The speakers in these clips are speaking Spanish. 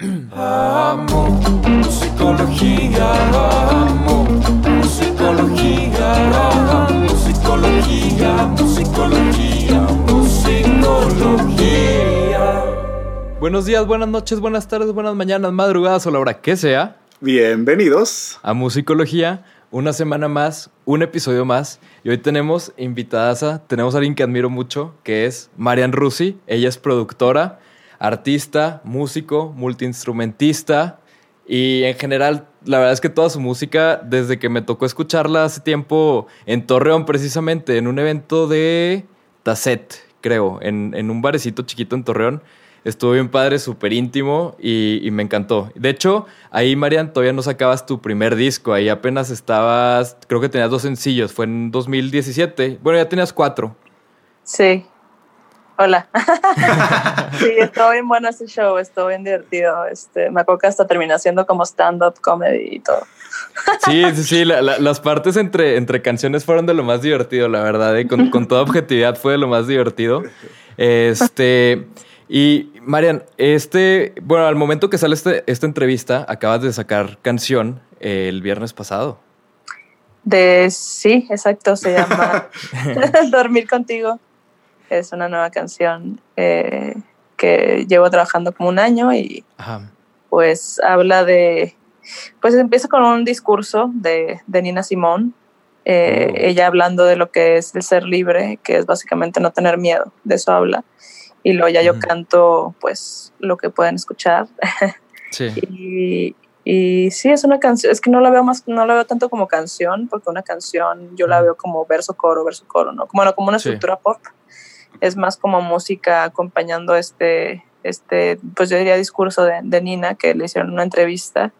Amo musicología, amo musicología, amo musicología, musicología, musicología. Buenos días, buenas noches, buenas tardes, buenas mañanas, madrugadas o la hora que sea Bienvenidos. a Musicología. Una semana más, un episodio más. Y hoy tenemos invitadas tenemos a alguien que admiro mucho, que es Marian Rusi. Ella es productora, artista, músico, multiinstrumentista. Y en general, la verdad es que toda su música, desde que me tocó escucharla hace tiempo en Torreón, precisamente, en un evento de Tasset, creo, en, en un barecito chiquito en Torreón. Estuvo bien padre, súper íntimo y, y me encantó. De hecho, ahí, Marian, todavía no sacabas tu primer disco. Ahí apenas estabas, creo que tenías dos sencillos. Fue en 2017. Bueno, ya tenías cuatro. Sí. Hola. sí, estuvo bien bueno ese show, estuvo bien divertido. Este, me acuerdo que hasta terminé haciendo como stand-up comedy y todo. Sí, sí, sí. la- la- las partes entre, entre canciones fueron de lo más divertido, la verdad. ¿eh? Con, con toda objetividad fue de lo más divertido. Este. Y Marian, este, bueno, al momento que sale este- esta entrevista, acabas de sacar canción eh, el viernes pasado. De sí, exacto, se llama Dormir contigo. Es una nueva canción eh, que llevo trabajando como un año y Ajá. pues habla de, pues empieza con un discurso de, de Nina Simón, eh, Oh. ella hablando de lo que es el ser libre, que es básicamente no tener miedo, de eso habla. Y luego ya yo canto pues lo que pueden escuchar. Sí. y, y sí, es una canción, es que no la veo más, no la veo tanto como canción, porque una canción yo la veo como verso, coro, verso, coro, ¿no? Como, bueno, como una Sí. estructura pop. Es más como música acompañando este, este pues yo diría discurso de, de Nina que le hicieron una entrevista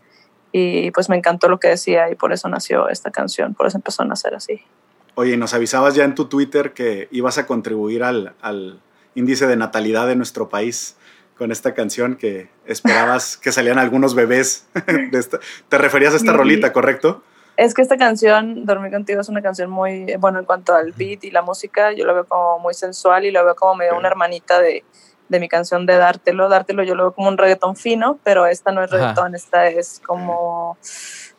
y pues me encantó lo que decía y por eso nació esta canción, por eso empezó a nacer así. Oye, nos avisabas ya en tu Twitter que ibas a contribuir al, al índice de natalidad de nuestro país con esta canción que esperabas que salieran algunos bebés. de esta- Te referías a esta Sí. rolita, ¿correcto? Es que esta canción, Dormir Contigo, es una canción muy, bueno, en cuanto al beat y la música, yo lo veo como muy sensual y lo veo como medio una hermanita de, de mi canción de Dártelo. Dártelo yo lo veo como un reggaetón fino, pero esta no es Ajá. reggaetón, esta es como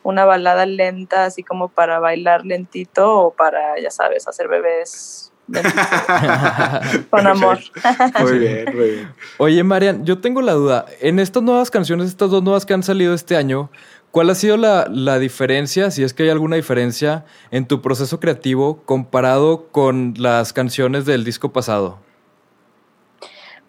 una balada lenta, así como para bailar lentito o para, ya sabes, hacer bebés con amor. Muy bien, muy bien. Oye, Marian, yo tengo la duda. En estas nuevas canciones, estas dos nuevas que han salido este año, ¿cuál ha sido la, la diferencia, si es que hay alguna diferencia, en tu proceso creativo comparado con las canciones del disco pasado?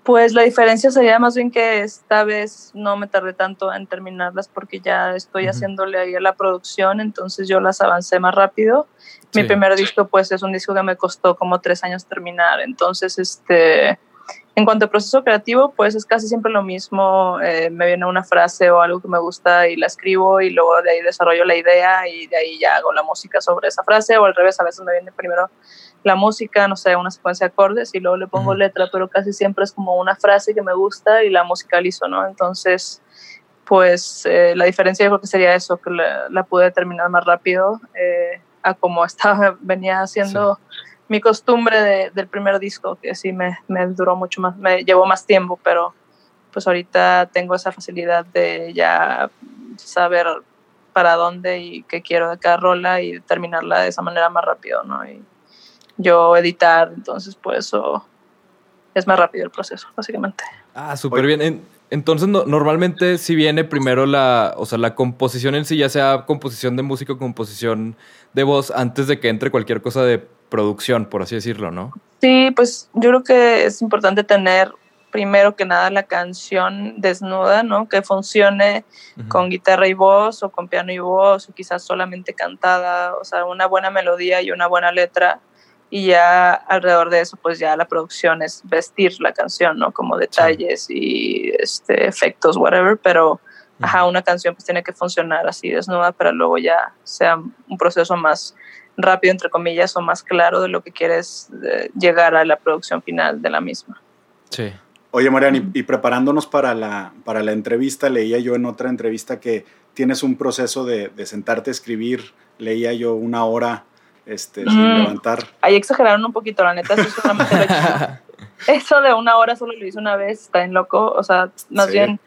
Pues la diferencia sería más bien que esta vez no me tardé tanto en terminarlas porque ya estoy haciéndole ahí a la producción, entonces yo las avancé más rápido. Mi Sí. primer disco pues es un disco que me costó como tres años terminar, entonces este, en cuanto a proceso creativo pues es casi siempre lo mismo, eh, me viene una frase o algo que me gusta y la escribo y luego de ahí desarrollo la idea y de ahí ya hago la música sobre esa frase o al revés, a veces me viene primero la música, no sé, una secuencia de acordes y luego le pongo letra, pero casi siempre es como una frase que me gusta y la musicalizo, ¿no? Entonces, pues eh, la diferencia yo creo que sería eso, que la, la pude terminar más rápido eh, a como estaba, venía haciendo mi costumbre de- del primer disco, que sí me, me duró mucho más, me llevó más tiempo, pero pues ahorita tengo esa facilidad de ya saber para dónde y qué quiero de cada rola y terminarla de esa manera más rápido, ¿no? Y yo editar, entonces por eso es más rápido el proceso, básicamente. Ah, súper bien. En- entonces, no- normalmente si viene primero la, o sea, la composición en sí, ya sea composición de música o composición de voz, antes de que entre cualquier cosa de producción, por así decirlo, ¿no? Sí, pues yo creo que es importante tener primero que nada la canción desnuda, ¿no? Que funcione Ujú. con guitarra y voz o con piano y voz o quizás solamente cantada, o sea, una buena melodía y una buena letra y ya alrededor de eso pues ya la producción es vestir la canción, ¿no? Como detalles y este efectos whatever, pero ajá, una canción pues tiene que funcionar así desnuda para luego ya sea un proceso más rápido entre comillas o más claro de lo que quieres eh, llegar a la producción final de la misma. Sí. Oye, Marian, y, y preparándonos para la, para la entrevista, leía yo en otra entrevista que tienes un proceso de, de sentarte a escribir, leía yo una hora este, sin Mm. levantar. Ahí exageraron un poquito, la neta, eso solamente lo he hecho- Eso de una hora solo lo hice una vez, está en loco. O sea, más Sí. bien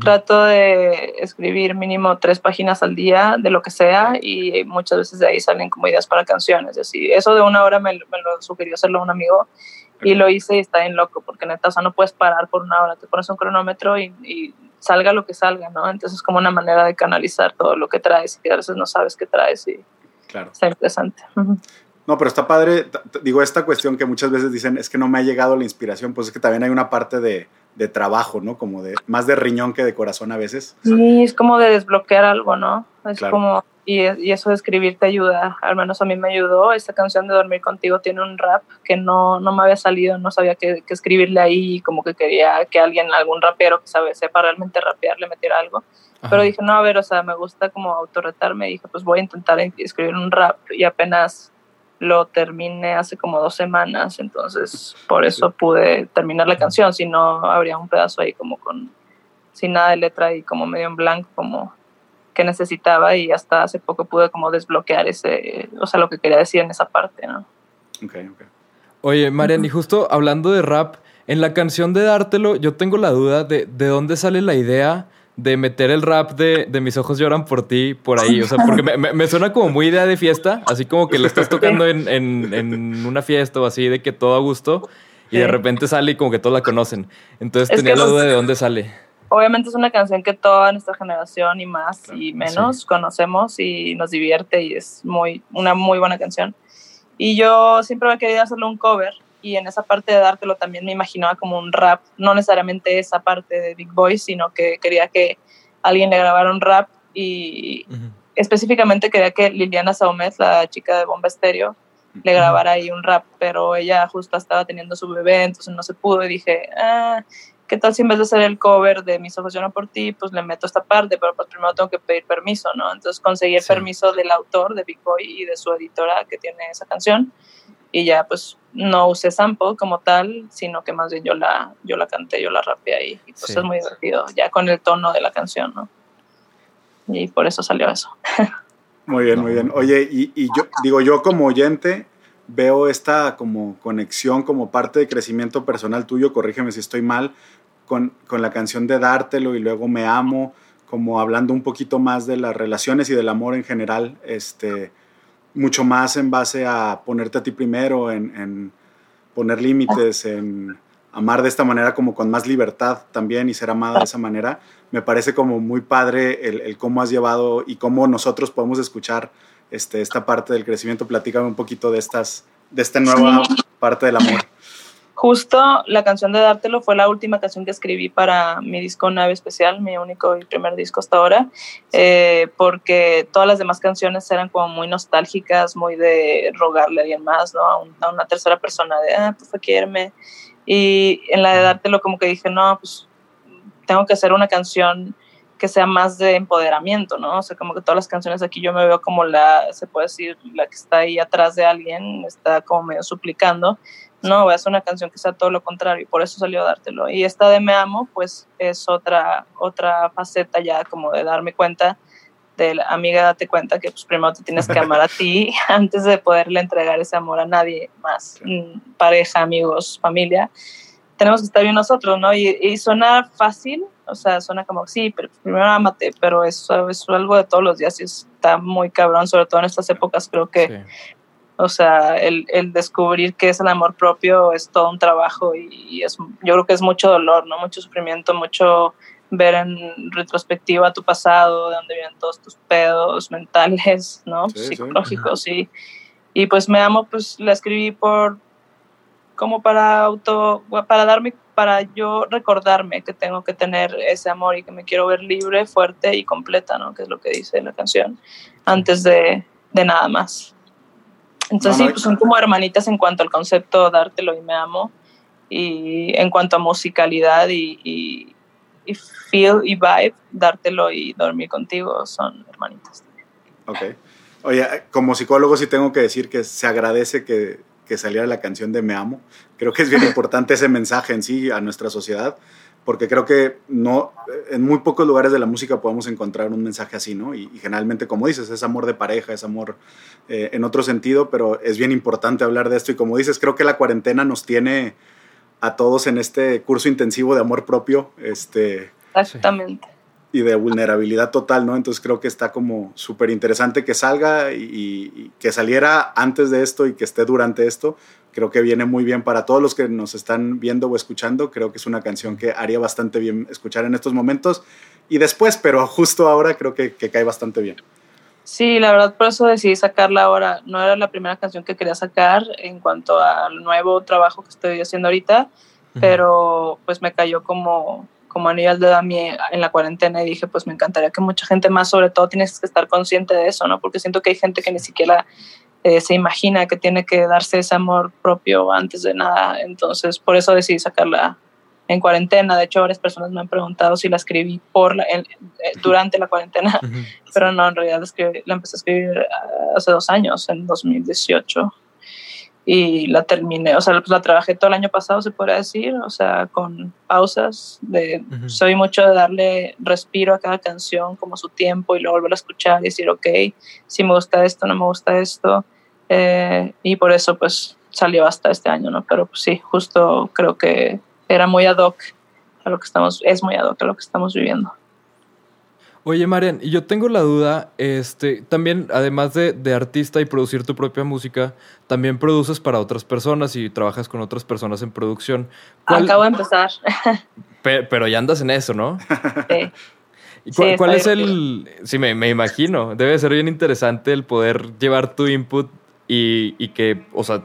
Trato de escribir mínimo tres páginas al día de lo que sea y muchas veces de ahí salen como ideas para canciones. Así. Eso de una hora me, me lo sugirió hacerlo un amigo y lo hice y está bien loco porque neta, o sea, no puedes parar por una hora, te pones un cronómetro y, y salga lo que salga, ¿no? Entonces es como una manera de canalizar todo lo que traes y a veces no sabes qué traes y Claro. está interesante. No, pero está padre. Digo, esta cuestión que muchas veces dicen es que no me ha llegado la inspiración, pues es que también hay una parte de, de trabajo, ¿no? Como de más de riñón que de corazón a veces. Sí, es como de desbloquear algo, ¿no? Es Claro. como, y, y eso de escribir te ayuda, al menos a mí me ayudó. Esta canción de Dormir Contigo tiene un rap que no, no me había salido, no sabía qué, qué escribirle ahí, y como que quería que alguien, algún rapero que sabe, sepa realmente rapear, le metiera algo. Pero dije, no, a ver, o sea, me gusta como autorretarme. Dije, pues voy a intentar en- escribir un rap. Y apenas lo terminé hace como dos semanas. Entonces, por eso pude terminar la canción. Si no, habría un pedazo ahí como con, sin nada de letra y como medio en blanco, como que necesitaba. Y hasta hace poco pude como desbloquear ese, o sea, lo que quería decir en esa parte, ¿no? Ok, ok. Oye, Marian, y justo hablando de rap, en la canción de Dártelo, yo tengo la duda de, de dónde sale la idea de meter el rap de, de Mis ojos lloran por ti por ahí. O sea, porque me, me- me suena como muy idea de fiesta, así como que lo estás tocando en, en- en una fiesta o así, de que todo a gusto, y de repente sale y como que todos la conocen. Entonces Es tenía la los- duda de dónde sale. Obviamente es una canción que toda nuestra generación y más Claro, y menos conocemos y nos divierte y es muy una muy buena canción. Y yo siempre había querido hacerle un cover y en esa parte de dártelo también me imaginaba como un rap, no necesariamente esa parte de Big Boy, sino que quería que alguien le grabara un rap y específicamente quería que Liliana Saumet, la chica de Bomba Estéreo, le grabara ahí un rap, pero ella justo estaba teniendo su bebé, entonces no se pudo y dije, ah, ¿qué tal si en vez de hacer el cover de Mis ojos lloran por ti, pues le meto esta parte, pero pues primero tengo que pedir permiso, ¿no? Entonces conseguí el Sí. permiso del autor de Big Boy y de su editora que tiene esa canción y ya pues no usé sample como tal, sino que más bien yo la, yo la canté, yo la rapeé ahí y pues Sí. es muy divertido, ya con el tono de la canción, ¿no? Y por eso salió eso. Muy bien, muy bien. Oye, y, y yo digo, yo como oyente veo esta como conexión como parte de crecimiento personal tuyo, corrígeme si estoy mal, con, con la canción de Dártelo y luego Me Amo, como hablando un poquito más de las relaciones y del amor en general, este, mucho más en base a ponerte a ti primero, en, en poner límites, en amar de esta manera como con más libertad también y ser amada de esa manera. Me parece como muy padre el, el cómo has llevado y cómo nosotros podemos escuchar este, esta parte del crecimiento. Platícame un poquito de, estas, de esta nueva parte del amor. Justo la canción de Dártelo fue la última canción que escribí para mi disco Nave Especial, mi único y primer disco hasta ahora, eh, porque todas las demás canciones eran como muy nostálgicas, muy de rogarle a alguien más, ¿no? A, un- a una tercera persona, de, ah, pues quiéreme. Y en la de Dártelo como que dije, no, pues tengo que hacer una canción que sea más de empoderamiento, ¿no? O sea, como que todas las canciones aquí yo me veo como la, se puede decir, la que está ahí atrás de alguien, está como medio suplicando. No, voy a hacer una canción que sea todo lo contrario y por eso salió a dártelo. Y esta de Me Amo, pues es otra, otra faceta ya como de darme cuenta de amiga, date cuenta que pues primero te tienes que amar a ti antes de poderle entregar ese amor a nadie más, mm, pareja, amigos, familia. Tenemos que estar bien nosotros, ¿no? Y, y suena fácil, o sea, suena como, sí, pero primero amate, pero eso es algo de todos los días y está muy cabrón, sobre todo en estas épocas, creo que. O sea, el, el descubrir qué es el amor propio es todo un trabajo y, y es, yo creo que es mucho dolor, ¿no? Mucho sufrimiento, mucho ver en retrospectiva tu pasado, de dónde vienen todos tus pedos mentales, ¿no? Sí, sí. Psicológicos, y, y pues me amo, pues la escribí por, como para auto, para darme, para yo recordarme que tengo que tener ese amor y que me quiero ver libre, fuerte y completa, ¿no? Que es lo que dice la canción, antes de, de nada más. Entonces No, no, sí, pues son como hermanitas en cuanto al concepto dártelo y me amo y en cuanto a musicalidad y, y, y feel y vibe, dártelo y dormir contigo son hermanitas. Ok. Oye, como psicólogo sí tengo que decir que se agradece que, que saliera la canción de Me Amo. Creo que es bien importante ese mensaje en sí a nuestra sociedad, porque creo que no, en muy pocos lugares de la música podemos encontrar un mensaje así, ¿no? Y, y generalmente, como dices, es amor de pareja, es amor eh, en otro sentido, pero es bien importante hablar de esto. Y como dices, creo que la cuarentena nos tiene a todos en este curso intensivo de amor propio, este, Exactamente. Y de vulnerabilidad total, ¿no? Entonces creo que está como súper interesante que salga y, y, que saliera antes de esto y que esté durante esto. Creo que viene muy bien para todos los que nos están viendo o escuchando. Creo que es una canción que haría bastante bien escuchar en estos momentos y después, pero justo ahora creo que, que cae bastante bien. Sí, la verdad por eso decidí sacarla ahora. No era la primera canción que quería sacar en cuanto al nuevo trabajo que estoy haciendo ahorita, pero pues me cayó como como a nivel de Dami en la cuarentena y dije, pues me encantaría que mucha gente más, sobre todo tienes que estar consciente de eso, ¿no? Porque siento que hay gente que ni siquiera eh, se imagina que tiene que darse ese amor propio antes de nada. Entonces, por eso decidí sacarla en cuarentena. De hecho, varias personas me han preguntado si la escribí por la, eh, durante la cuarentena, pero no, en realidad la empecé a escribir ah, hace dos años, en 2018. Y la terminé, o sea, pues la trabajé todo el año pasado, se podría decir, o sea, con pausas. De, Soy mucho de darle respiro a cada canción, como su tiempo, y luego volver a escuchar y decir, ok, si me gusta esto, no me gusta esto. Eh, y por eso, pues, salió hasta este año, ¿no? Pero pues, sí, justo creo que era muy ad hoc a lo que estamos, es muy ad hoc a lo que estamos viviendo. Oye, Marian, yo tengo la duda, este, también, además de, de, artista y producir tu propia música, también produces para otras personas y trabajas con otras personas en producción. Acabo de empezar. Pero, ya andas en eso, ¿no? Sí. cuál, es el...? Sí, me, me, imagino. Debe ser bien interesante el poder llevar tu input y, y que, o sea,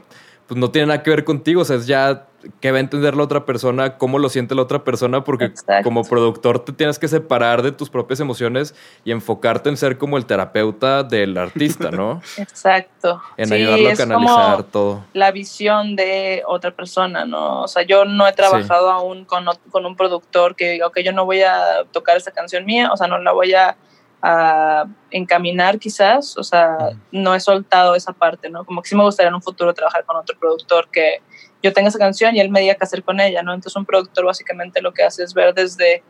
pues no tiene nada que ver contigo, o sea, es ya que va a entender la otra persona, cómo lo siente la otra persona, porque como productor te tienes que separar de tus propias emociones y enfocarte en ser como el terapeuta del artista, ¿no? Exacto. En ayudarlo a canalizar todo. La visión de otra persona, ¿no? O sea, yo no he trabajado aún con, con un productor que diga, ok, yo no voy a tocar esa canción mía, o sea, no la voy a a encaminar quizás, o sea, no he soltado esa parte, ¿no? Como que sí me gustaría en un futuro trabajar con otro productor que yo tenga esa canción y él me diga qué hacer con ella, ¿no? Entonces un productor básicamente lo que hace es ver desde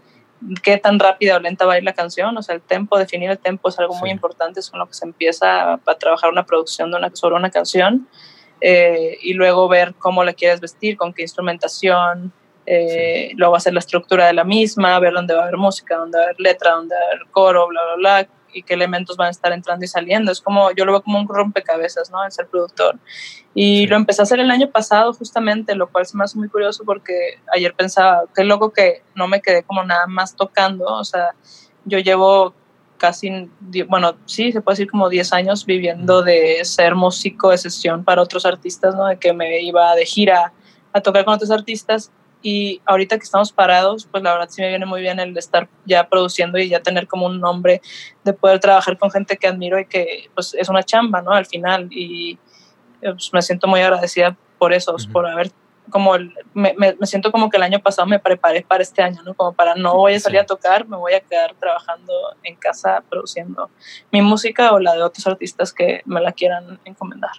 qué tan rápida o lenta va a ir la canción, o sea, el tempo, definir el tempo es algo muy importante, es con lo que se empieza a, trabajar una producción de una, sobre una canción eh, y luego ver cómo la quieres vestir, con qué instrumentación, eh, luego hacer la estructura de la misma, ver dónde va a haber música, dónde va a haber letra, dónde va a haber coro, bla, bla, bla, y qué elementos van a estar entrando y saliendo. Es como, yo lo veo como un rompecabezas, ¿no? El ser productor. Y lo empecé a hacer el año pasado justamente, lo cual se me hace muy curioso porque ayer pensaba, qué loco que no me quedé como nada más tocando, o sea, yo llevo casi, bueno, sí, se puede decir como 10 años viviendo de ser músico de sesión para otros artistas, ¿no? De que me iba de gira a tocar con otros artistas y ahorita que estamos parados, pues la verdad sí me viene muy bien el estar ya produciendo y ya tener como un nombre de poder trabajar con gente que admiro y que pues es una chamba, ¿no? Al final y pues, me siento muy agradecida por eso, por haber como me, me, siento como que el año pasado me preparé para este año, ¿no? Como para no voy a salir a tocar, me voy a quedar trabajando en casa produciendo mi música o la de otros artistas que me la quieran encomendar.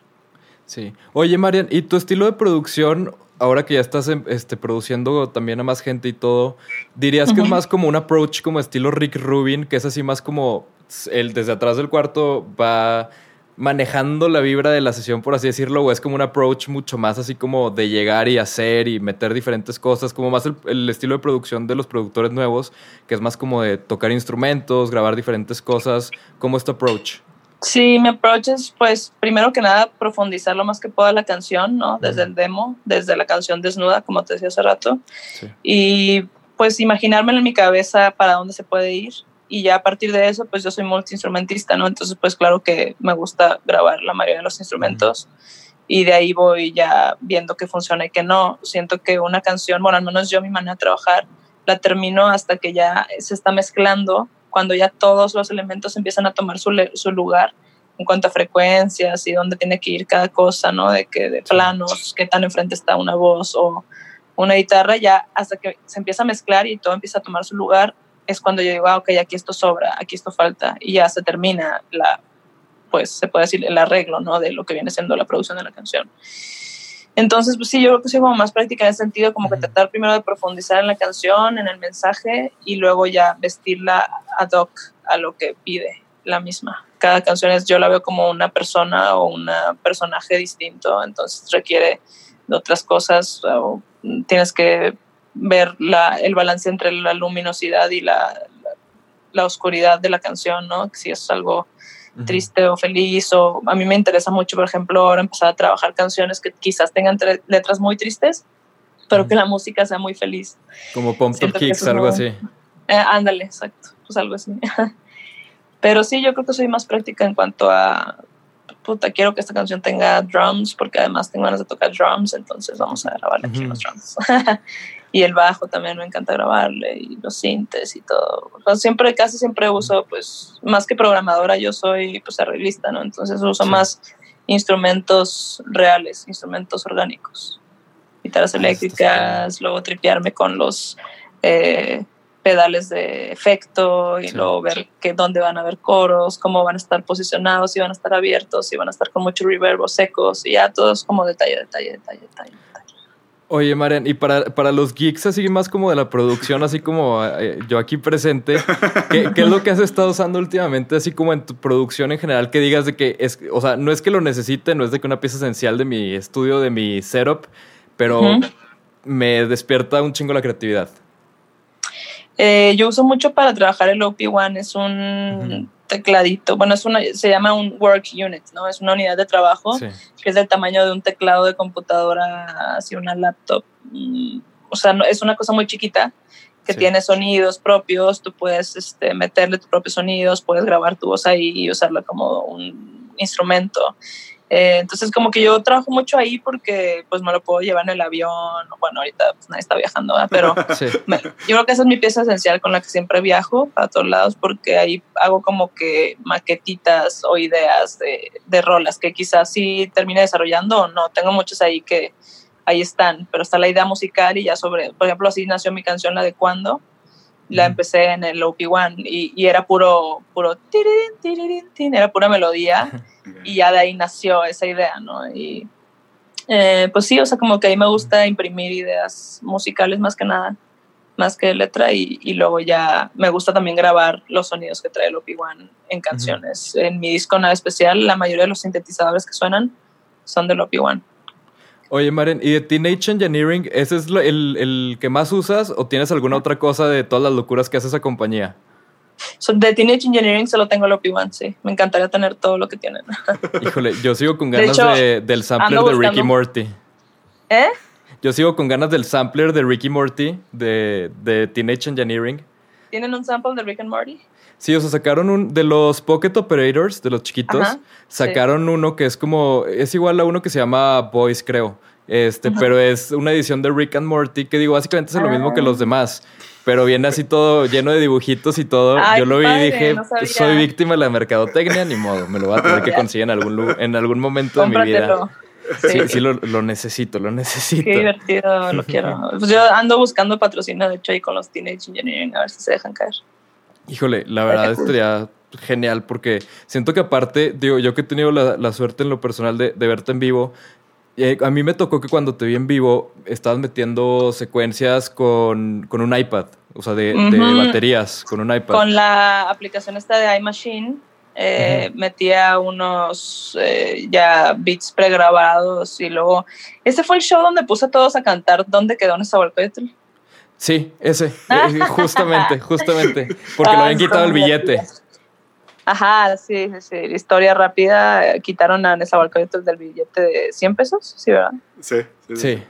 Sí. Oye, Marian, ¿y tu estilo de producción ahora que ya estás em, este, produciendo también a más gente y todo, dirías que es más como un approach como estilo Rick Rubin, que es así más como el desde atrás del cuarto va manejando la vibra de la sesión, por así decirlo, o es como un approach mucho más así como de llegar y hacer y meter diferentes cosas, como más el, estilo de producción de los productores nuevos, que es más como de tocar instrumentos, grabar diferentes cosas, ¿cómo es tu approach? Sí, mi approach es, pues, primero que nada, profundizar lo más que pueda la canción, ¿no? Desde el demo, desde la canción desnuda, como te decía hace rato. Y, pues, imaginármelo en mi cabeza para dónde se puede ir. Y ya a partir de eso, pues, yo soy multiinstrumentista, ¿no? Entonces, pues, claro que me gusta grabar la mayoría de los instrumentos. Y de ahí voy ya viendo qué funciona y qué no. Siento que una canción, bueno, al menos yo mi manera de trabajar, la termino hasta que ya se está mezclando cuando ya todos los elementos empiezan a tomar su, su lugar en cuanto a frecuencias y dónde tiene que ir cada cosa, ¿no? De que de planos, qué tan enfrente está una voz o una guitarra, ya hasta que se empieza a mezclar y todo empieza a tomar su lugar, es cuando yo digo, ah, ok, aquí esto sobra, aquí esto falta, y ya se termina la, pues se puede decir el arreglo, ¿no? De lo que viene siendo la producción de la canción. Entonces, pues sí, yo creo que soy como más práctica en ese sentido, como que tratar primero de profundizar en la canción, en el mensaje y luego ya vestirla ad hoc a lo que pide la misma. Cada canción es, yo la veo como una persona o un personaje distinto, entonces requiere de otras cosas o tienes que ver la, el balance entre la luminosidad y la, la, la oscuridad de la canción, ¿no? Si es algo triste o feliz o a mí me interesa mucho, por ejemplo, ahora empezar a trabajar canciones que quizás tengan letras muy tristes, pero que la música sea muy feliz. Como Pump Up Kicks, algo así. Eh, ándale, exacto, pues algo así. pero sí, yo creo que soy más práctica en cuanto a, puta, quiero que esta canción tenga drums, porque además tengo ganas de tocar drums, entonces vamos a grabarle aquí los drums. y el bajo también me encanta grabarle y los sintes y todo. siempre, casi siempre uso, pues, más que programadora, yo soy, pues, arreglista, ¿no? Entonces uso más instrumentos reales, instrumentos orgánicos. Guitarras ah, eléctricas, luego tripearme con los eh, pedales de efecto y luego ver que dónde van a haber coros, cómo van a estar posicionados, si van a estar abiertos, si van a estar con mucho reverb o secos y ya todo es como detalle, detalle, detalle, detalle. Oye, Marian, y para, para los geeks así más como de la producción, así como eh, yo aquí presente, ¿qué, ¿qué, es lo que has estado usando últimamente, así como en tu producción en general, que digas de que es, o sea, no es que lo necesite, no es de que una pieza esencial de mi estudio, de mi setup, pero me despierta un chingo la creatividad? Eh, yo uso mucho para trabajar el OP1, es un tecladito, bueno, es una, se llama un work unit, ¿no? Es una unidad de trabajo que es del tamaño de un teclado de computadora hacia una laptop. Mm, o sea, no, es una cosa muy chiquita que tiene sonidos propios, tú puedes este, meterle tus propios sonidos, puedes grabar tu voz ahí y usarla como un instrumento. Eh, entonces, como que yo trabajo mucho ahí porque pues me lo puedo llevar en el avión. Bueno, ahorita pues, nadie está viajando, pero yo creo que esa es mi pieza esencial con la que siempre viajo para todos lados porque ahí hago como que maquetitas o ideas de, de rolas que quizás sí termine desarrollando o no. Tengo muchas ahí que ahí están, pero está la idea musical y ya sobre, por ejemplo, así nació mi canción, la de Cuando. La empecé en el OP1 y, y era puro, puro, era pura melodía. y ya de ahí nació esa idea, ¿no? Y eh, pues sí, o sea, como que ahí me gusta imprimir ideas musicales más que nada, más que letra, y, y luego ya me gusta también grabar los sonidos que trae el OP1 en canciones. En mi disco nada especial, la mayoría de los sintetizadores que suenan son del OP1. Oye, Maren, ¿y de Teenage Engineering, ese es el, el que más usas o tienes alguna otra cosa de todas las locuras que hace esa compañía? de Teenage Engineering solo tengo el OP1, sí. Me encantaría tener todo lo que tienen. Híjole, yo sigo con ganas de del sampler de Ricky Morty. ¿Eh? Yo sigo con ganas del sampler de Ricky Morty de, de Teenage Engineering. ¿Tienen un sample de Rick and Morty? Sí, o sea, sacaron un de los Pocket Operators, de los chiquitos, sacaron uno que es como, es igual a uno que se llama Boys, creo. Este, pero es una edición de Rick and Morty que digo, básicamente es lo mismo que los ah. demás pero viene así todo lleno de dibujitos y todo. Yo lo vi y dije, soy víctima de la mercadotecnia, ni modo, me lo voy a tener que conseguir en algún, en algún momento de mi vida. Sí, sí, lo, necesito, lo necesito. Qué divertido, lo quiero. Pues yo ando buscando patrocinio, de hecho, ahí con los Teenage Engineering, a ver si se dejan caer. Híjole, la verdad estaría genial porque siento que aparte, digo, yo que he tenido la, suerte en lo personal de, de verte en vivo, eh, a mí me tocó que cuando te vi en vivo estabas metiendo secuencias con, un iPad, o sea, de, baterías, con un iPad. Con la aplicación esta de iMachine, eh, metía unos eh, ya beats pregrabados y luego... Ese fue el show donde puse a todos a cantar ¿Dónde quedó Nezahualcóyotl? Sí, ese, justamente, justamente, porque le habían quitado el billete. Ajá, sí, sí, sí. Historia rápida. Quitaron a Nezahualcóyotl del billete de 100 pesos, ¿sí, verdad? Sí, sí. sí.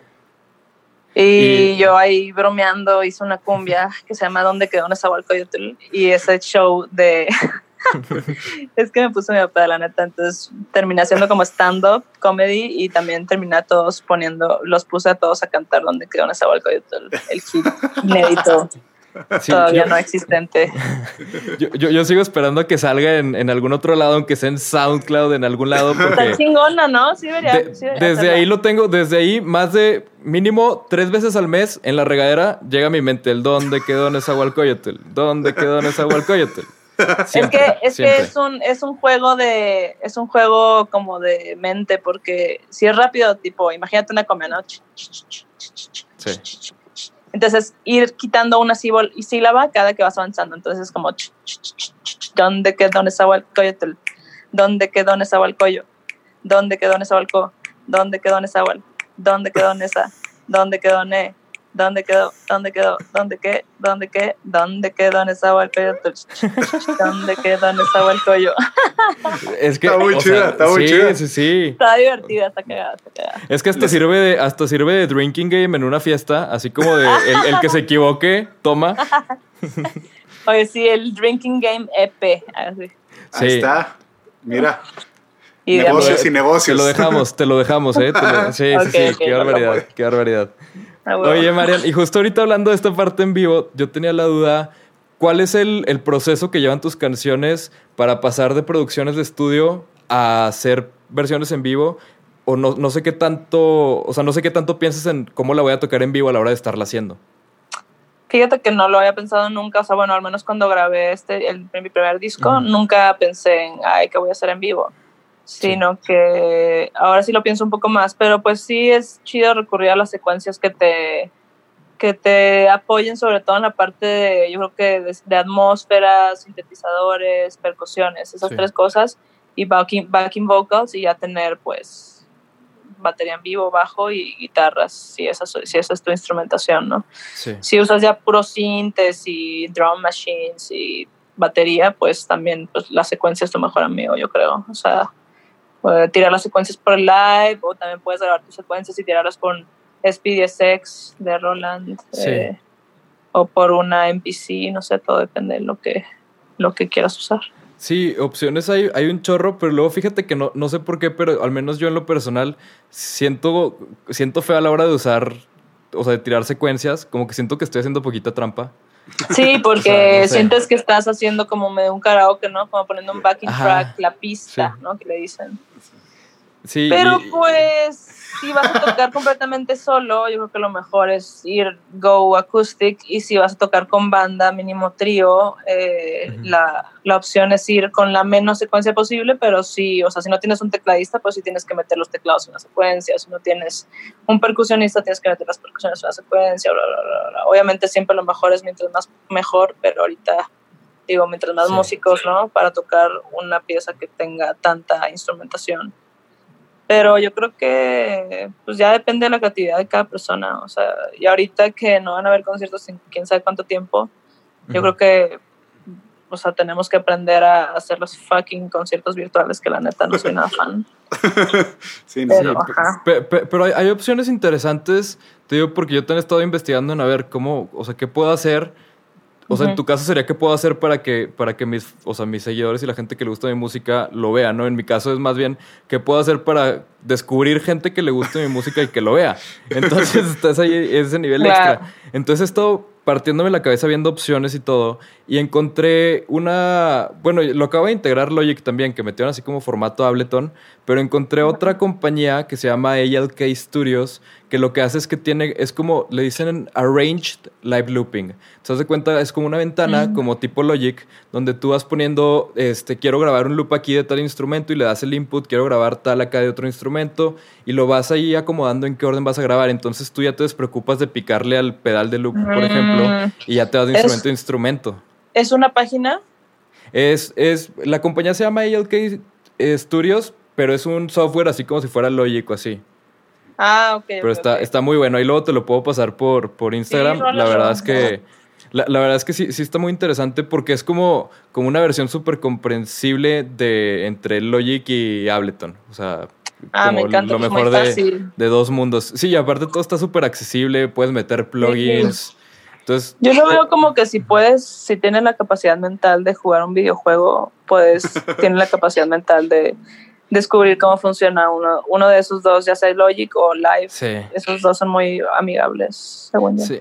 Y, yo ahí bromeando hice una cumbia que se llama ¿Dónde quedó Nezahualcóyotl? Y ese show de... es que me puse mi papá, la neta. Entonces terminé haciendo como stand-up comedy y también terminé a todos poniendo, los puse a todos a cantar ¿Dónde quedó Nezahualcóyotl? El hit inédito. Todavía no existente. Yo, sigo esperando a que salga en, algún otro lado, aunque sea en SoundCloud, en algún lado. Está chingona, ¿no? Sí, vería, desde ahí lo tengo, desde ahí más de mínimo tres veces al mes en la regadera llega a mi mente el ¿dónde quedó Nezahualcóyotl? ¿Dónde quedó Nezahualcóyotl? Siempre, es que, es, que es, un, es un juego de es un juego como de mente porque si es rápido tipo imagínate una comida ¿no? sí entonces, ir quitando una sílaba cada que vas avanzando. Entonces, es como, ¿dónde quedó Nezahualcóyotl? ¿Dónde quedó Nezahualcóyotl? ¿Dónde quedó Nezahualcó? ¿Dónde quedó Nezahual? ¿Dónde quedó Neza? ¿Dónde quedó Ne? ¿Dónde quedó? ¿Dónde quedó? ¿Dónde qué? ¿Dónde qué? ¿Dónde quedó? ¿Dónde estaba el cuello? ¿Dónde quedó? ¿Dónde estaba el cuello? Es que, Está muy chida, sea, está muy sí, chida. Sí, sí. Está divertida, está cagada, está cagada. Es que hasta sirve de, hasta sirve de drinking game en una fiesta, así como de el, el que se equivoque, toma. Oye, sí, el Drinking Game EP. Así. Ahí está. Mira, Y negocios y negocios. Te lo dejamos, te lo dejamos, ¿eh? Lo- sí, sí, sí, qué barbaridad, qué barbaridad. Ah. Oye, Marian, y justo ahorita hablando de esta parte en vivo, yo tenía la duda, ¿cuál es el, el proceso que llevan tus canciones para pasar de producciones de estudio a hacer versiones en vivo? O no, no sé qué tanto, o sea, no sé qué tanto piensas en cómo la voy a tocar en vivo a la hora de estarla haciendo. Fíjate que no lo había pensado nunca, o sea, bueno, al menos cuando grabé este, el, mi primer disco, nunca pensé en, ay, ¿qué voy a hacer en vivo? Sino que ahora sí lo pienso un poco más, pero pues sí es chido recurrir a las secuencias que te, que te apoyen, sobre todo en la parte de, yo creo que de, de atmósferas, sintetizadores, percusiones, esas Sí. tres cosas, y backing, backing vocals, y ya tener pues batería en vivo, bajo y guitarras, si esa, si esa es tu instrumentación, ¿no? Sí. si usas ya puros sintes y drum machines y batería, pues también pues, la secuencia es tu mejor amigo, yo creo. O sea, tirar las secuencias por live o también puedes grabar tus secuencias y tirarlas con SPDSX de Roland Sí. eh, o por una MPC, no sé, todo depende de lo que, lo que quieras usar. Sí, opciones hay, hay un chorro, pero luego fíjate que no, no sé por qué, pero al menos yo en lo personal siento, siento feo a la hora de usar, o sea, de tirar secuencias, como que siento que estoy haciendo poquita trampa. Sí, porque O sea, no sé. sientes que estás haciendo como medio un karaoke, ¿no? Como poniendo un backing Ajá. track, la pista, Sí. ¿no? Que le dicen. Sí, Pero y- pues, si vas a tocar completamente solo, yo creo que lo mejor es ir go acoustic y si vas a tocar con banda, mínimo trío, eh, la, la opción es ir con la menos secuencia posible, pero sí, o sea, si no tienes un tecladista, pues sí tienes que meter los teclados en la secuencia, si no tienes un percusionista, tienes que meter las percusiones en la secuencia, bla, bla, bla, bla. Obviamente siempre lo mejor es mientras más mejor, pero ahorita digo, mientras más Sí. músicos, ¿no? Para tocar una pieza que tenga tanta instrumentación. Pero yo creo que pues ya depende de la creatividad de cada persona. O sea, y ahorita que no van a haber conciertos en quién sabe cuánto tiempo, yo creo que o sea, tenemos que aprender a hacer los fucking conciertos virtuales que la neta no soy nada fan. Sí, no, Pero, sí. ajá. Pe- pe- Pero hay, hay opciones interesantes, te digo, porque yo te he estado investigando en a ver cómo, o sea, qué puedo hacer. O sea, en tu caso sería qué puedo hacer para que, para que mis, o sea, mis seguidores y la gente que le gusta mi música lo vea, ¿no? En mi caso es más bien qué puedo hacer para descubrir gente que le guste mi música y que lo vea. Entonces estás ahí, ese nivel Claro. extra. Entonces esto partiéndome la cabeza viendo opciones y todo y encontré una, bueno, lo acabo de integrar Logic también, que metieron así como formato Ableton, pero encontré otra compañía que se llama ALK Studios, que lo que hace es que tiene, es como, le dicen Arranged Live Looping. ¿Te das cuenta? Es como una ventana, Mm. como tipo Logic, donde tú vas poniendo, este, quiero grabar un loop aquí de tal instrumento y le das el input, quiero grabar tal acá de otro instrumento y lo vas ahí acomodando en qué orden vas a grabar. Entonces tú ya te despreocupas de picarle al pedal de loop, por ejemplo, Mm. y ya te vas de instrumento a instrumento. ¿Es una página? Es, es, la compañía se llama ALK Studios, pero es un software así como si fuera Logic o así. Ah, ok. Pero está, está muy bueno. Ahí luego te lo puedo pasar por, por Instagram. la verdad es que. La, la verdad es que sí, sí está muy interesante porque es como, como una versión súper comprensible de entre Logic y Ableton. O sea, Ah, como me encanta. lo pues, mejor de, de dos mundos. Sí, y aparte todo está súper accesible, puedes meter plugins. Entonces, Yo lo veo como que si puedes, si tienes la capacidad mental de jugar un videojuego, puedes, tienes la capacidad mental de descubrir cómo funciona uno, uno de esos dos, ya sea Logic o Live. sí, Esos dos son muy amigables, según yo. sí.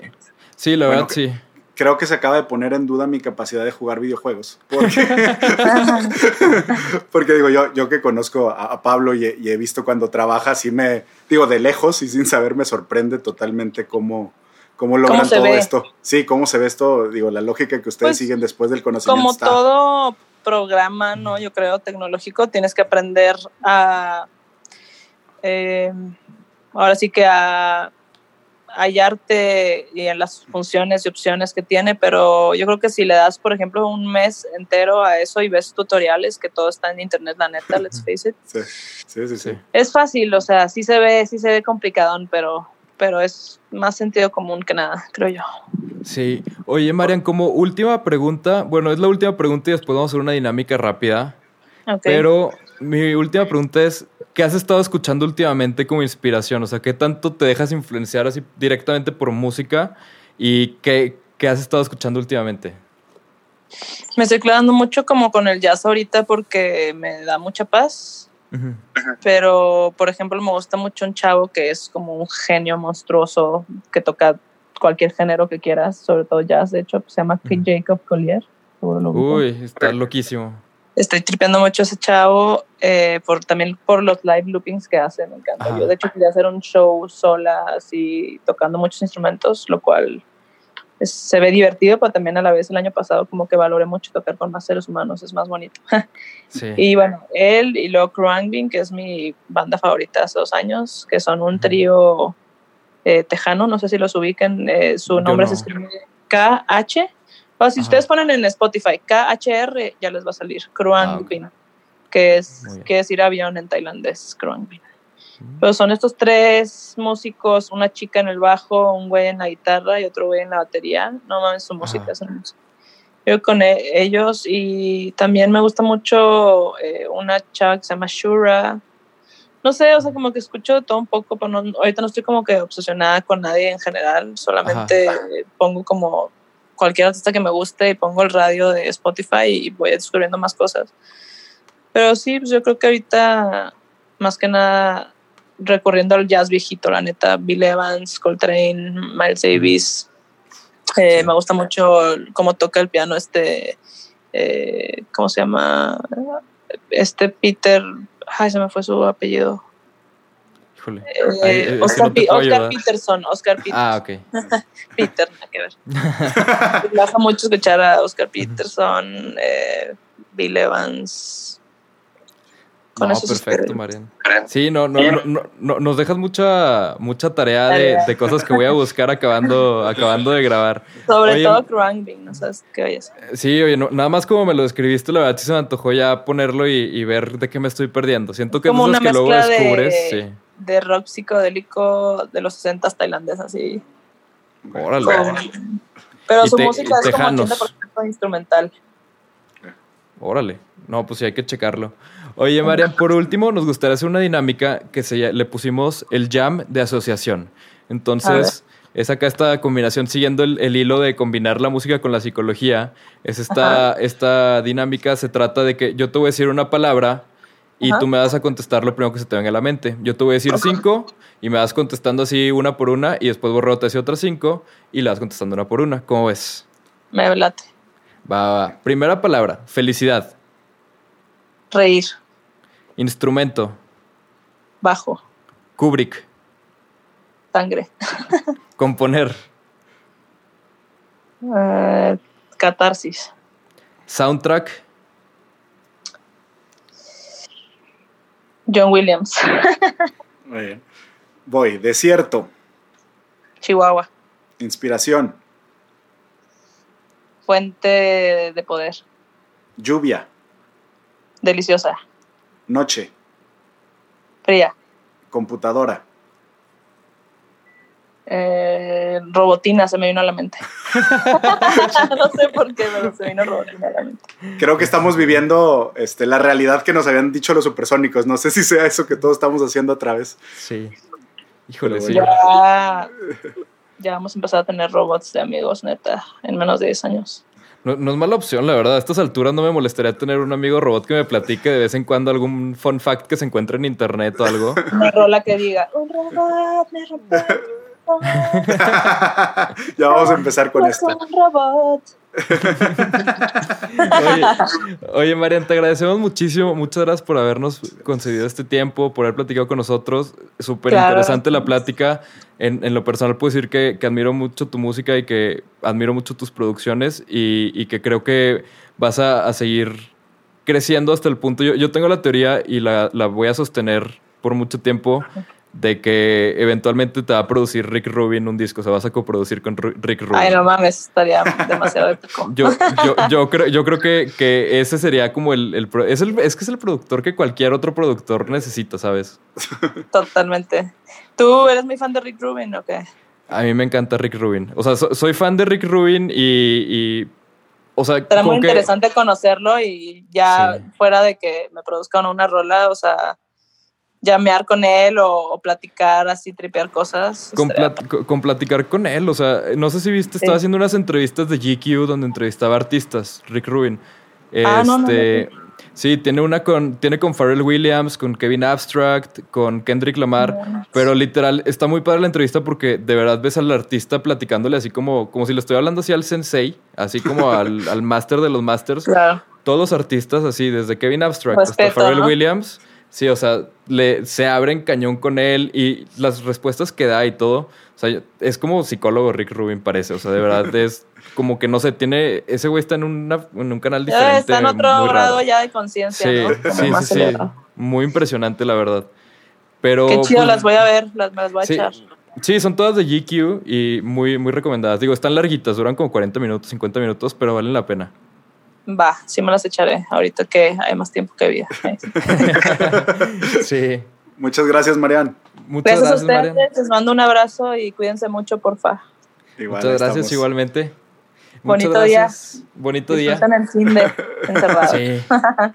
Sí, la Bueno, verdad, sí. Creo que se acaba de poner en duda mi capacidad de jugar videojuegos. Porque, porque digo, yo, yo que conozco a, a Pablo y, he- y he visto cuando trabaja, sí me, digo, de lejos y sin saber, me sorprende totalmente cómo, cómo logran todo ve? esto. Sí, cómo se ve esto, digo, la lógica que ustedes Pues, siguen después del conocimiento. Como está- todo programa, ¿no? Yo creo tecnológico, tienes que aprender a eh, ahora sí que a hallarte y en las funciones y opciones que tiene, pero yo creo que si le das, por ejemplo, un mes entero a eso y ves tutoriales, que todo está en internet, la neta, let's face it, Sí, sí, sí. es fácil, o sea, sí se ve, sí se ve complicadón, pero pero es más sentido común que nada, creo yo. Sí. Oye, Marian, como última pregunta, bueno, es la última pregunta y después vamos a hacer una dinámica rápida. Pero mi última pregunta es, ¿qué has estado escuchando últimamente como inspiración? O sea, ¿qué tanto te dejas influenciar así directamente por música? ¿Y qué, qué has estado escuchando últimamente? Me estoy clavando mucho como con el jazz ahorita porque me da mucha paz. Pero, por ejemplo, me gusta mucho un chavo que es como un genio monstruoso que toca cualquier género que quieras, sobre todo jazz. De hecho, pues, se llama Kid Jacob Collier. seguro lo ubican. Uy, está loquísimo. Estoy tripeando mucho a ese chavo, eh, por, también por los live loopings que hace, me encanta. Ajá. Yo, de hecho, quería hacer un show sola, así, tocando muchos instrumentos, lo cual es- se ve divertido, pero también a la vez el año pasado como que valoré mucho tocar con más seres humanos, es más bonito. Sí. Y bueno, él y luego Krungbin, que es mi banda favorita hace dos años, que son un trío eh, tejano, no sé si los ubiquen, eh, su nombre no. se escribe KH. O si Ajá. ustedes ponen en Spotify KHR, ya les va a salir Krungbin, que es que decir avión en tailandés, Krungbin. Pero son estos tres músicos, una chica en el bajo, un güey en la guitarra y otro güey en la batería. No mames, su música es hermosa. Yo con e- ellos y también me gusta mucho eh, una chava que se llama Shura. No sé, o sea, como que escucho de todo un poco, pero no- ahorita no estoy como que obsesionada con nadie en general. Solamente pongo como cualquier artista que me guste y pongo el radio de Spotify y voy descubriendo más cosas. Pero sí, pues yo creo que ahorita, más que nada, recurriendo al jazz viejito, la neta, Bill Evans, Coltrane, Miles Davis. Eh, Me gusta mucho cómo toca el piano este, eh, ¿cómo se llama? Este Peter, ay, se me fue su apellido. Híjole. Eh, Ay, Oscar, no Oscar. Peterson, Oscar Peterson. Ah, ok. Peter, nada que ver. Me gusta mucho escuchar a Oscar Peterson, Bill Evans. Con No, eso perfecto, Marian. Sí, no, no, no, no, no, nos dejas mucha, mucha tarea de, de cosas que voy a buscar acabando, acabando de grabar. Sobre Oye, todo Krungbin, no sabes qué vayas. Sí, oye, no- nada más como me lo describiste, la verdad sí se me antojó ya ponerlo y, y ver de qué me estoy perdiendo. Siento que es Como una que luego mezcla descubres. de, de rock psicodélico de los 60 tailandés, así. Sí. Órale. con- Pero su te- música es como tejanos. 80% instrumental. Órale. No, pues sí hay que checarlo. Oye, Marian, por último, nos gustaría hacer una dinámica que se, le pusimos el jam de asociación. Entonces, es acá esta combinación, siguiendo el, el hilo de combinar la música con la psicología. Es esta, esta dinámica, se trata de que yo te voy a decir una palabra y Ajá. tú me vas a contestar lo primero que se te venga a la mente. Yo te voy a decir cinco y me vas contestando así una por una y después borro te decir otras cinco y le vas contestando una por una. ¿Cómo ves? Me late. Va, va. Primera palabra, felicidad. Reír, Instrumento, bajo, Kubrick. sangre. Componer, Eh, catarsis. soundtrack, John Williams. Muy bien. Voy. Desierto. Chihuahua. Inspiración. Fuente de poder. Lluvia. Deliciosa. Noche. Fría. Computadora. Eh, robotina se me vino a la mente. no sé por qué, pero se vino robotina a la mente. Creo que estamos viviendo este, la realidad que nos habían dicho los supersónicos. No sé si sea eso que todos estamos haciendo otra vez. sí. Híjole, sí. Ya, ya vamos a empezar a tener robots de amigos, neta, en menos de 10 años. No, no es mala opción, la verdad. A estas alturas no me molestaría tener un amigo robot que me platique de vez en cuando algún fun fact que se encuentre en internet o algo. Una rola que diga, un robot me rompió. ya vamos a empezar con esto. Un robot. Oye, oye, Marian, te agradecemos muchísimo. Muchas gracias por habernos concedido este tiempo, por haber platicado con nosotros. Súper Claro. interesante la plática. En, en lo personal puedo decir que, que admiro mucho tu música y que admiro mucho tus producciones y, y que creo que vas a, a seguir creciendo hasta el punto. Yo, yo tengo la teoría y la, la voy a sostener por mucho tiempo de que eventualmente te va a producir Rick Rubin un disco, o sea, vas a coproducir con Rick Rubin. Ay, no mames, estaría demasiado épico. Yo, yo, yo creo, yo creo que, que ese sería como el, el es el es que es el productor que cualquier otro productor necesita, ¿sabes? Totalmente. ¿Tú eres muy fan de Rick Rubin o qué? A mí me encanta Rick Rubin. O sea, so- soy fan de Rick Rubin y, y o sea, Será muy que- interesante conocerlo y ya Sí. fuera de que me produzcan una rola, o sea, llamear con él o, o platicar así, tripear cosas. con, plat- con- con platicar con él. O sea, no sé si viste, estaba Sí. haciendo unas entrevistas de GQ donde entrevistaba artistas, Rick Rubin. Ah, no, no, no, Este, sí, tiene una con, tiene con Pharrell Williams, con Kevin Abstract, con Kendrick Lamar. Pero literal, está muy padre la entrevista porque de verdad ves al artista platicándole así como, como si le estoy hablando así al sensei, así como al, al máster de los masters. Claro. Todos los artistas así, desde Kevin Abstract Respeto, hasta Pharrell. Williams. Sí, o sea, le, se abren cañón con él y las respuestas que da y todo. O sea, es como psicólogo Rick Rubin parece. O sea, de verdad es como que no sé, tiene... Ese güey está en, una, en un canal diferente. está en otro muy grado ya de conciencia, Sí, ¿no? Sí, sí, sí. Muy impresionante, la verdad. Pero... Qué chido, pues, las voy a ver, las, me las voy a Sí. echar. Sí, son todas de GQ y muy, muy recomendadas. Digo, están larguitas, duran como 40 minutos, 50 minutos, pero valen la pena. Va, sí me las echaré ahorita que hay más tiempo que vida. Sí. Muchas gracias, Marian. Muchas Gracias, a gracias, ustedes, Marian. les mando un abrazo y cuídense mucho, porfa. Igual, Muchas gracias estamos. igualmente. Bonito Muchas día. Bonito día. Disfruten el fin de encerrado.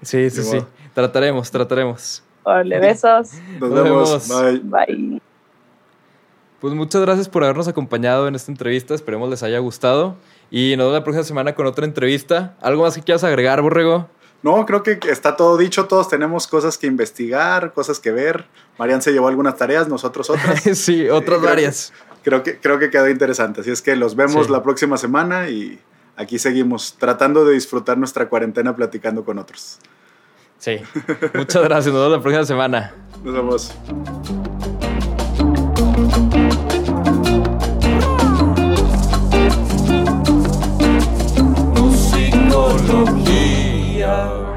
Sí, sí, sí. Trataremos, trataremos. Órale, besos. Nos, Nos vemos. vemos. Bye. Bye. Pues muchas gracias por habernos acompañado en esta entrevista. Esperemos les haya gustado. Y nos vemos la próxima semana con otra entrevista. ¿Algo más que quieras agregar, Borrego? No, creo que está todo dicho. Todos tenemos cosas que investigar, cosas que ver. Marian se llevó algunas tareas, nosotros otras. sí, otras creo varias. creo que, creo que quedó interesante. Así es que los vemos Sí. la próxima semana y aquí seguimos tratando de disfrutar nuestra cuarentena platicando con otros. Sí. Muchas gracias. Nos vemos la próxima semana. Nos vemos. Musicología.